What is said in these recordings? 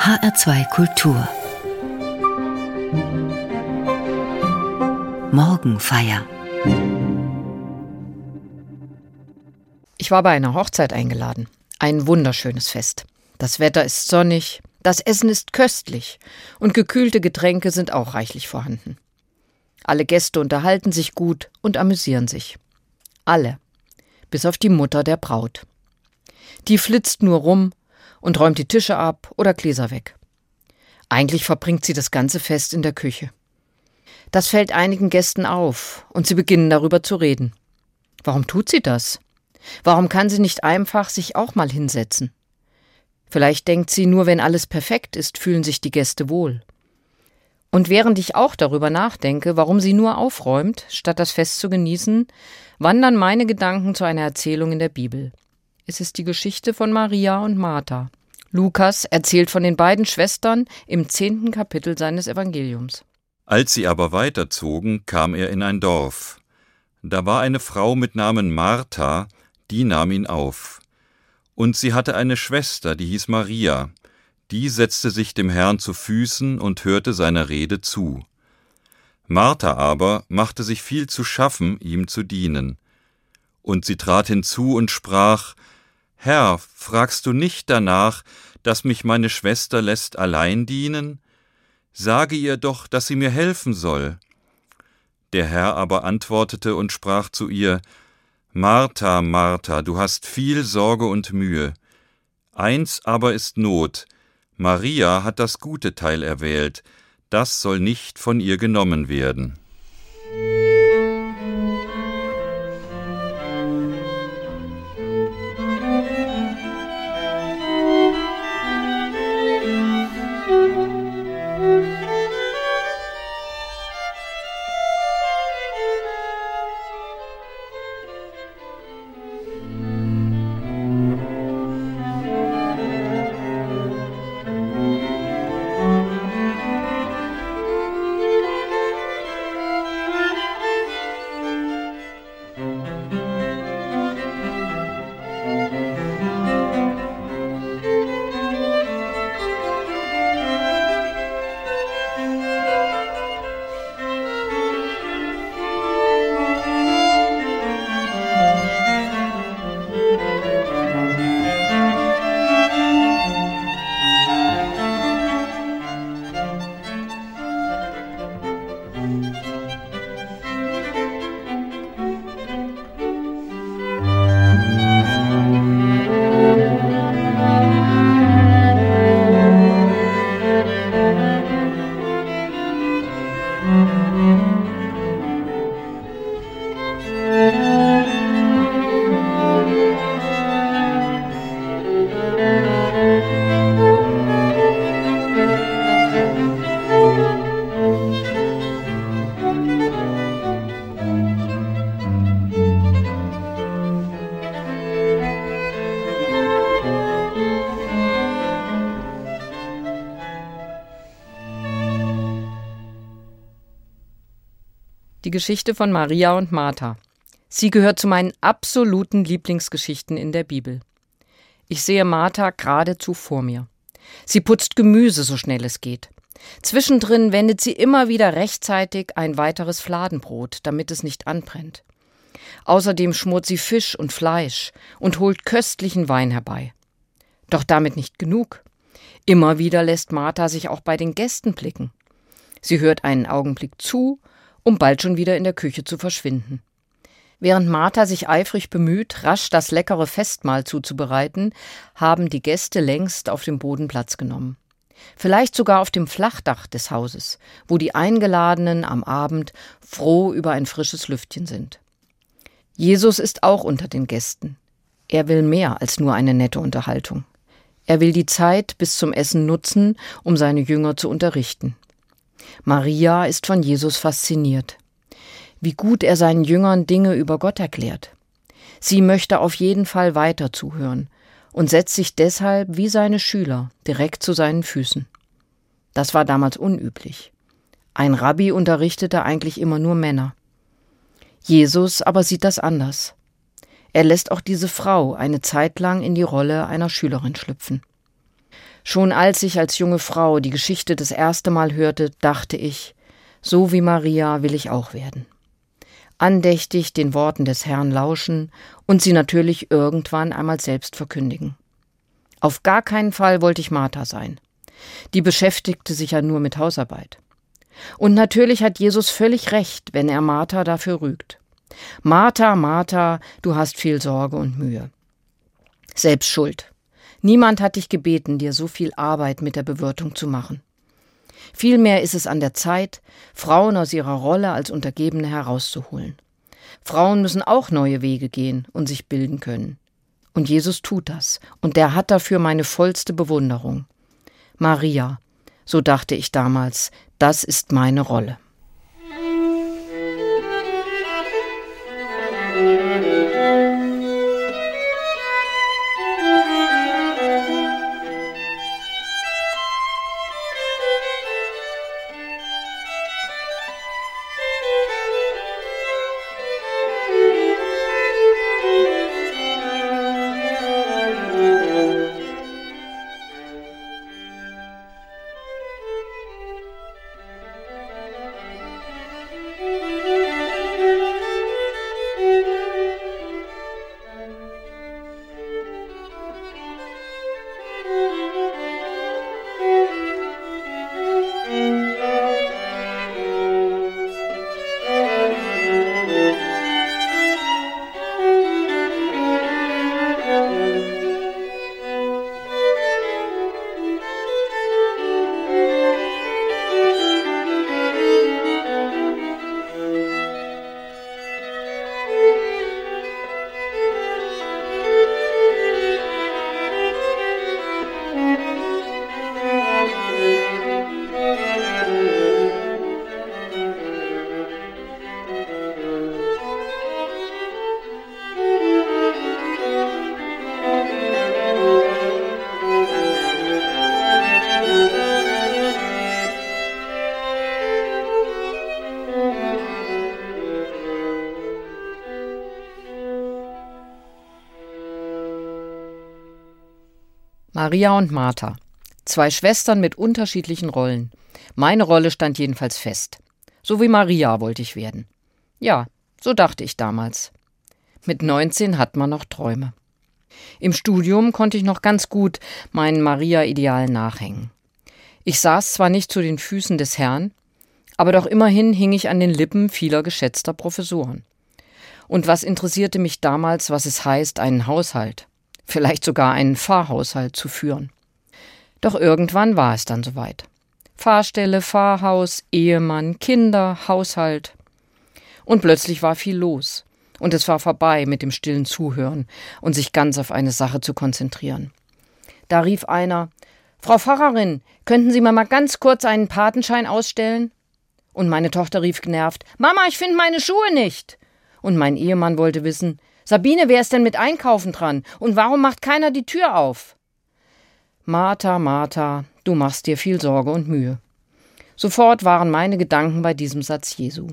HR2 Kultur Morgenfeier Ich war bei einer Hochzeit eingeladen. Ein wunderschönes Fest. Das Wetter ist sonnig, das Essen ist köstlich und gekühlte Getränke sind auch reichlich vorhanden. Alle Gäste unterhalten sich gut und amüsieren sich. Alle. Bis auf die Mutter der Braut. Die flitzt nur rum und räumt die Tische ab oder Gläser weg. Eigentlich verbringt sie das ganze Fest in der Küche. Das fällt einigen Gästen auf, und sie beginnen darüber zu reden. Warum tut sie das? Warum kann sie nicht einfach sich auch mal hinsetzen? Vielleicht denkt sie, nur wenn alles perfekt ist, fühlen sich die Gäste wohl. Und während ich auch darüber nachdenke, warum sie nur aufräumt, statt das Fest zu genießen, wandern meine Gedanken zu einer Erzählung in der Bibel. Es ist die Geschichte von Maria und Martha. Lukas erzählt von den beiden Schwestern im zehnten Kapitel seines Evangeliums. Als sie aber weiterzogen, kam er in ein Dorf. Da war eine Frau mit Namen Martha, die nahm ihn auf. Und sie hatte eine Schwester, die hieß Maria, die setzte sich dem Herrn zu Füßen und hörte seiner Rede zu. Martha aber machte sich viel zu schaffen, ihm zu dienen. Und sie trat hinzu und sprach, Herr, fragst du nicht danach, dass mich meine Schwester lässt allein dienen? Sage ihr doch, dass sie mir helfen soll. Der Herr aber antwortete und sprach zu ihr, Martha, Martha, du hast viel Sorge und Mühe. Eins aber ist Not, Maria hat das gute Teil erwählt, das soll nicht von ihr genommen werden. Die Geschichte von Maria und Martha. Sie gehört zu meinen absoluten Lieblingsgeschichten in der Bibel. Ich sehe Martha geradezu vor mir. Sie putzt Gemüse, so schnell es geht. Zwischendrin wendet sie immer wieder rechtzeitig ein weiteres Fladenbrot, damit es nicht anbrennt. Außerdem schmort sie Fisch und Fleisch und holt köstlichen Wein herbei. Doch damit nicht genug. Immer wieder lässt Martha sich auch bei den Gästen blicken. Sie hört einen Augenblick zu um bald schon wieder in der Küche zu verschwinden. Während Martha sich eifrig bemüht, rasch das leckere Festmahl zuzubereiten, haben die Gäste längst auf dem Boden Platz genommen. Vielleicht sogar auf dem Flachdach des Hauses, wo die Eingeladenen am Abend froh über ein frisches Lüftchen sind. Jesus ist auch unter den Gästen. Er will mehr als nur eine nette Unterhaltung. Er will die Zeit bis zum Essen nutzen, um seine Jünger zu unterrichten. Maria ist von Jesus fasziniert. Wie gut er seinen Jüngern Dinge über Gott erklärt. Sie möchte auf jeden Fall weiter zuhören und setzt sich deshalb wie seine Schüler direkt zu seinen Füßen. Das war damals unüblich. Ein Rabbi unterrichtete eigentlich immer nur Männer. Jesus aber sieht das anders. Er lässt auch diese Frau eine Zeit lang in die Rolle einer Schülerin schlüpfen. Schon als ich als junge Frau die Geschichte das erste Mal hörte, dachte ich, so wie Maria will ich auch werden. Andächtig den Worten des Herrn lauschen und sie natürlich irgendwann einmal selbst verkündigen. Auf gar keinen Fall wollte ich Martha sein. Die beschäftigte sich ja nur mit Hausarbeit. Und natürlich hat Jesus völlig recht, wenn er Martha dafür rügt. Martha, Martha, du hast viel Sorge und Mühe. Selbst schuld. Niemand hat dich gebeten, dir so viel Arbeit mit der Bewirtung zu machen. Vielmehr ist es an der Zeit, Frauen aus ihrer Rolle als Untergebene herauszuholen. Frauen müssen auch neue Wege gehen und sich bilden können. Und Jesus tut das, und der hat dafür meine vollste Bewunderung. Maria, so dachte ich damals, das ist meine Rolle. Maria und Martha. Zwei Schwestern mit unterschiedlichen Rollen. Meine Rolle stand jedenfalls fest. So wie Maria wollte ich werden. Ja, so dachte ich damals. Mit 19 hat man noch Träume. Im Studium konnte ich noch ganz gut meinen Maria-Idealen nachhängen. Ich saß zwar nicht zu den Füßen des Herrn, aber doch immerhin hing ich an den Lippen vieler geschätzter Professoren. Und was interessierte mich damals, was es heißt, einen Haushalt? Vielleicht sogar einen Fahrhaushalt zu führen. Doch irgendwann war es dann soweit. Fahrstelle, Fahrhaus, Ehemann, Kinder, Haushalt. Und plötzlich war viel los. Und es war vorbei mit dem stillen Zuhören und sich ganz auf eine Sache zu konzentrieren. Da rief einer Frau Pfarrerin, könnten Sie mir mal ganz kurz einen Patenschein ausstellen? Und meine Tochter rief genervt Mama, ich finde meine Schuhe nicht. Und mein Ehemann wollte wissen, Sabine, wer ist denn mit Einkaufen dran? Und warum macht keiner die Tür auf? Martha, Martha, du machst dir viel Sorge und Mühe. Sofort waren meine Gedanken bei diesem Satz Jesu.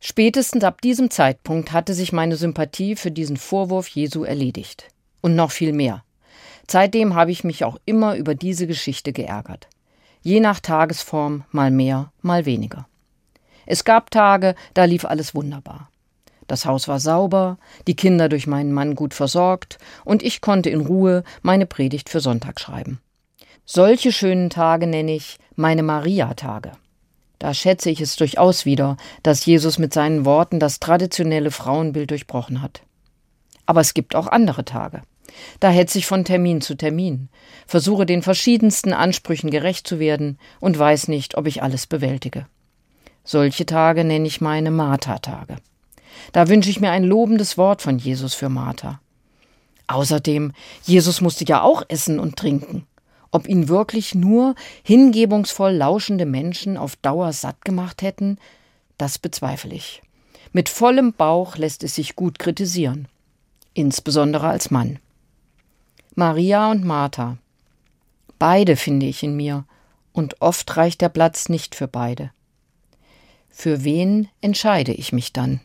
Spätestens ab diesem Zeitpunkt hatte sich meine Sympathie für diesen Vorwurf Jesu erledigt. Und noch viel mehr. Seitdem habe ich mich auch immer über diese Geschichte geärgert. Je nach Tagesform mal mehr, mal weniger. Es gab Tage, da lief alles wunderbar. Das Haus war sauber, die Kinder durch meinen Mann gut versorgt und ich konnte in Ruhe meine Predigt für Sonntag schreiben. Solche schönen Tage nenne ich meine Maria-Tage. Da schätze ich es durchaus wieder, dass Jesus mit seinen Worten das traditionelle Frauenbild durchbrochen hat. Aber es gibt auch andere Tage. Da hetze ich von Termin zu Termin, versuche den verschiedensten Ansprüchen gerecht zu werden und weiß nicht, ob ich alles bewältige. Solche Tage nenne ich meine Martha-Tage. Da wünsche ich mir ein lobendes Wort von Jesus für Martha. Außerdem, Jesus musste ja auch essen und trinken. Ob ihn wirklich nur hingebungsvoll lauschende Menschen auf Dauer satt gemacht hätten, das bezweifle ich. Mit vollem Bauch lässt es sich gut kritisieren, insbesondere als Mann. Maria und Martha. Beide finde ich in mir, und oft reicht der Platz nicht für beide. Für wen entscheide ich mich dann?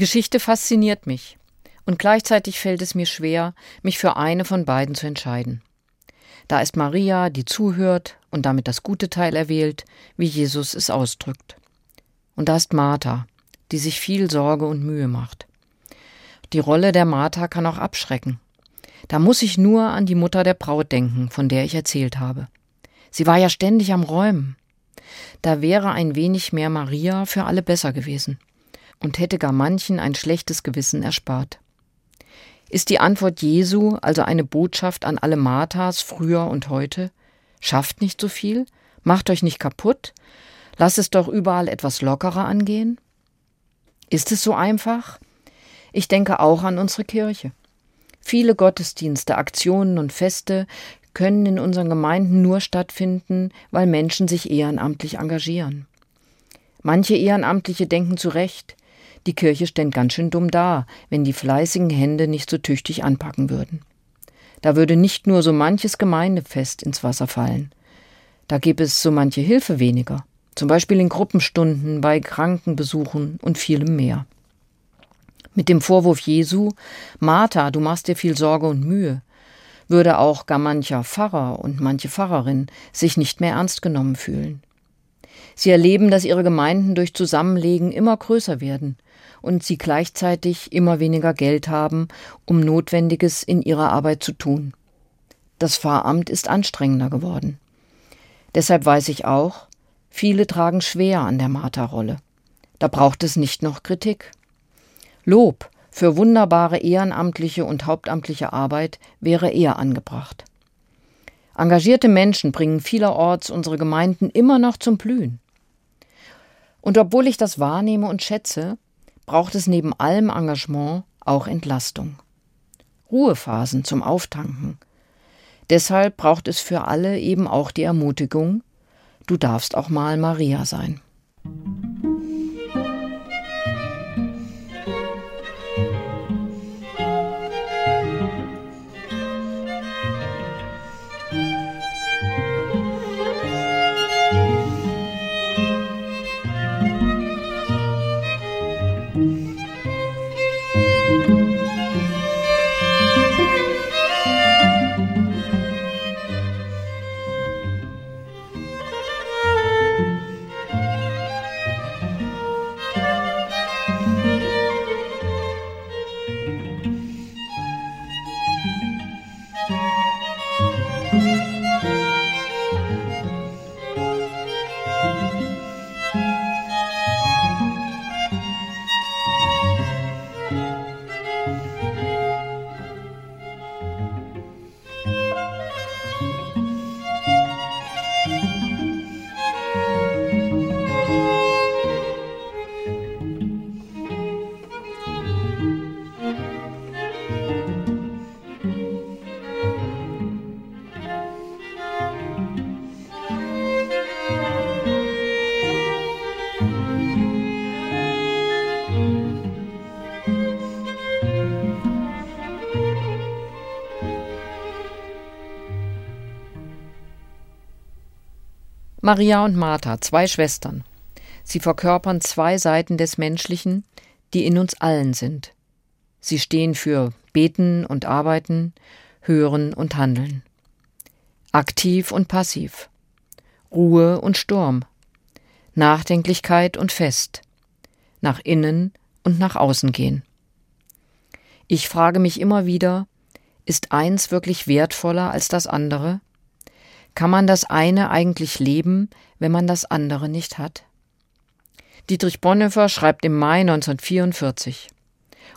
Geschichte fasziniert mich und gleichzeitig fällt es mir schwer, mich für eine von beiden zu entscheiden. Da ist Maria, die zuhört und damit das gute Teil erwählt, wie Jesus es ausdrückt. Und da ist Martha, die sich viel Sorge und Mühe macht. Die Rolle der Martha kann auch abschrecken. Da muss ich nur an die Mutter der Braut denken, von der ich erzählt habe. Sie war ja ständig am Räumen. Da wäre ein wenig mehr Maria für alle besser gewesen und hätte gar manchen ein schlechtes Gewissen erspart. Ist die Antwort Jesu also eine Botschaft an alle Marthas früher und heute? Schafft nicht so viel? Macht euch nicht kaputt? Lasst es doch überall etwas lockerer angehen? Ist es so einfach? Ich denke auch an unsere Kirche. Viele Gottesdienste, Aktionen und Feste können in unseren Gemeinden nur stattfinden, weil Menschen sich ehrenamtlich engagieren. Manche Ehrenamtliche denken zu Recht, die Kirche ständ ganz schön dumm da, wenn die fleißigen Hände nicht so tüchtig anpacken würden. Da würde nicht nur so manches Gemeindefest ins Wasser fallen. Da gäbe es so manche Hilfe weniger, zum Beispiel in Gruppenstunden, bei Krankenbesuchen und vielem mehr. Mit dem Vorwurf Jesu, Martha, du machst dir viel Sorge und Mühe, würde auch gar mancher Pfarrer und manche Pfarrerin sich nicht mehr ernst genommen fühlen. Sie erleben, dass ihre Gemeinden durch Zusammenlegen immer größer werden und sie gleichzeitig immer weniger Geld haben, um Notwendiges in ihrer Arbeit zu tun. Das Pfarramt ist anstrengender geworden. Deshalb weiß ich auch, viele tragen schwer an der Marterrolle. Da braucht es nicht noch Kritik. Lob für wunderbare ehrenamtliche und hauptamtliche Arbeit wäre eher angebracht. Engagierte Menschen bringen vielerorts unsere Gemeinden immer noch zum Blühen. Und obwohl ich das wahrnehme und schätze, braucht es neben allem Engagement auch Entlastung. Ruhephasen zum Auftanken. Deshalb braucht es für alle eben auch die Ermutigung, du darfst auch mal Maria sein. Maria und Martha, zwei Schwestern. Sie verkörpern zwei Seiten des Menschlichen, die in uns allen sind. Sie stehen für Beten und Arbeiten, Hören und Handeln. Aktiv und passiv. Ruhe und Sturm. Nachdenklichkeit und Fest. Nach innen und nach außen gehen. Ich frage mich immer wieder, ist eins wirklich wertvoller als das andere? Kann man das eine eigentlich leben, wenn man das andere nicht hat? Dietrich Bonhoeffer schreibt im Mai 1944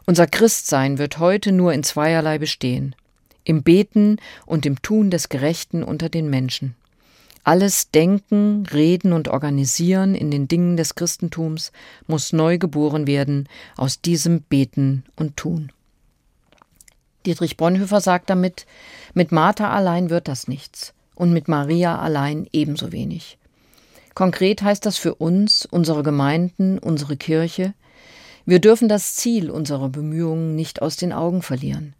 Unser Christsein wird heute nur in zweierlei bestehen im Beten und im Tun des Gerechten unter den Menschen. Alles Denken, Reden und Organisieren in den Dingen des Christentums muss neu geboren werden aus diesem Beten und Tun. Dietrich Bonhoeffer sagt damit, mit Martha allein wird das nichts und mit Maria allein ebenso wenig. Konkret heißt das für uns, unsere Gemeinden, unsere Kirche, wir dürfen das Ziel unserer Bemühungen nicht aus den Augen verlieren.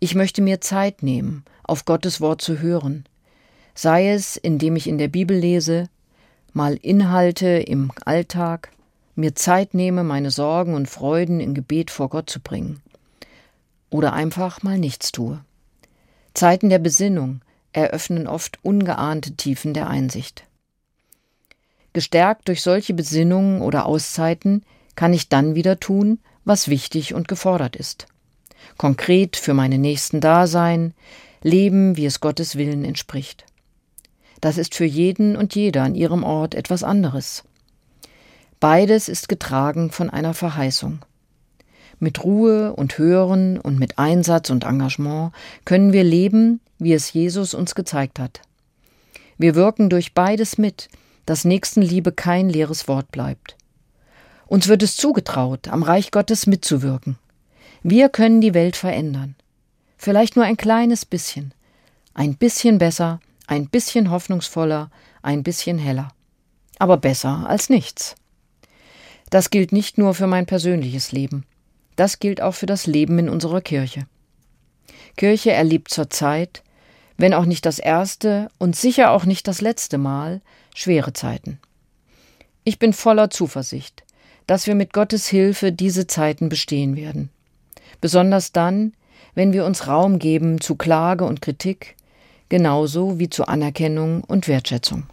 Ich möchte mir Zeit nehmen, auf Gottes Wort zu hören, sei es, indem ich in der Bibel lese, mal Inhalte im Alltag, mir Zeit nehme, meine Sorgen und Freuden in Gebet vor Gott zu bringen. Oder einfach mal nichts tue. Zeiten der Besinnung eröffnen oft ungeahnte Tiefen der Einsicht. Gestärkt durch solche Besinnungen oder Auszeiten kann ich dann wieder tun, was wichtig und gefordert ist. Konkret für meine Nächsten da sein, leben, wie es Gottes Willen entspricht. Das ist für jeden und jeder an ihrem Ort etwas anderes. Beides ist getragen von einer Verheißung. Mit Ruhe und Hören und mit Einsatz und Engagement können wir leben, wie es Jesus uns gezeigt hat. Wir wirken durch beides mit, dass Nächstenliebe kein leeres Wort bleibt. Uns wird es zugetraut, am Reich Gottes mitzuwirken. Wir können die Welt verändern. Vielleicht nur ein kleines bisschen. Ein bisschen besser, ein bisschen hoffnungsvoller, ein bisschen heller. Aber besser als nichts. Das gilt nicht nur für mein persönliches Leben. Das gilt auch für das Leben in unserer Kirche. Kirche erlebt zurzeit, wenn auch nicht das erste und sicher auch nicht das letzte Mal, schwere Zeiten. Ich bin voller Zuversicht, dass wir mit Gottes Hilfe diese Zeiten bestehen werden. Besonders dann, wenn wir uns Raum geben zu Klage und Kritik, genauso wie zu Anerkennung und Wertschätzung.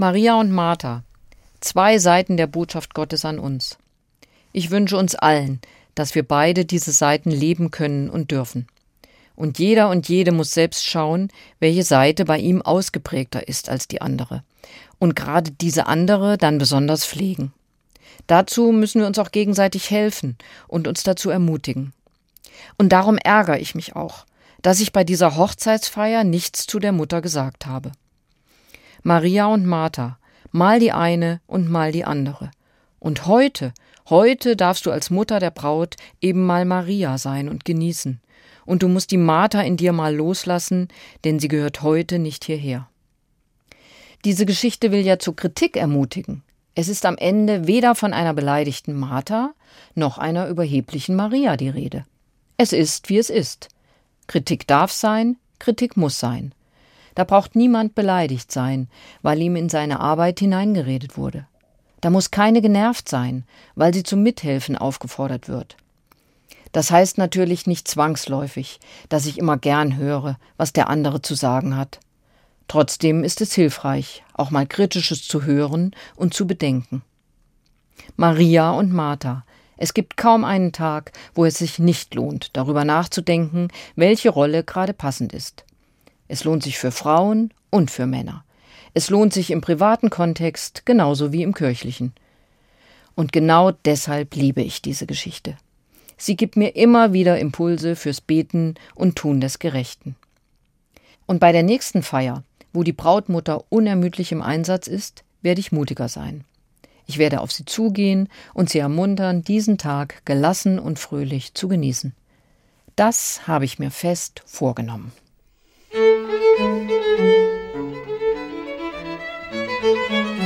Maria und Martha, zwei Seiten der Botschaft Gottes an uns. Ich wünsche uns allen, dass wir beide diese Seiten leben können und dürfen. Und jeder und jede muss selbst schauen, welche Seite bei ihm ausgeprägter ist als die andere. Und gerade diese andere dann besonders pflegen. Dazu müssen wir uns auch gegenseitig helfen und uns dazu ermutigen. Und darum ärgere ich mich auch, dass ich bei dieser Hochzeitsfeier nichts zu der Mutter gesagt habe. Maria und Martha, mal die eine und mal die andere. Und heute, heute darfst du als Mutter der Braut eben mal Maria sein und genießen. Und du musst die Martha in dir mal loslassen, denn sie gehört heute nicht hierher. Diese Geschichte will ja zur Kritik ermutigen. Es ist am Ende weder von einer beleidigten Martha noch einer überheblichen Maria die Rede. Es ist, wie es ist. Kritik darf sein, Kritik muss sein. Da braucht niemand beleidigt sein, weil ihm in seine Arbeit hineingeredet wurde. Da muss keine genervt sein, weil sie zum Mithelfen aufgefordert wird. Das heißt natürlich nicht zwangsläufig, dass ich immer gern höre, was der andere zu sagen hat. Trotzdem ist es hilfreich, auch mal Kritisches zu hören und zu bedenken. Maria und Martha, Es gibt kaum einen Tag, wo es sich nicht lohnt, darüber nachzudenken, welche Rolle gerade passend ist. Es lohnt sich für Frauen und für Männer. Es lohnt sich im privaten Kontext genauso wie im kirchlichen. Und genau deshalb liebe ich diese Geschichte. Sie gibt mir immer wieder Impulse fürs Beten und Tun des Gerechten. Und bei der nächsten Feier, wo die Brautmutter unermüdlich im Einsatz ist, werde ich mutiger sein. Ich werde auf sie zugehen und sie ermuntern, diesen Tag gelassen und fröhlich zu genießen. Das habe ich mir fest vorgenommen. thank you.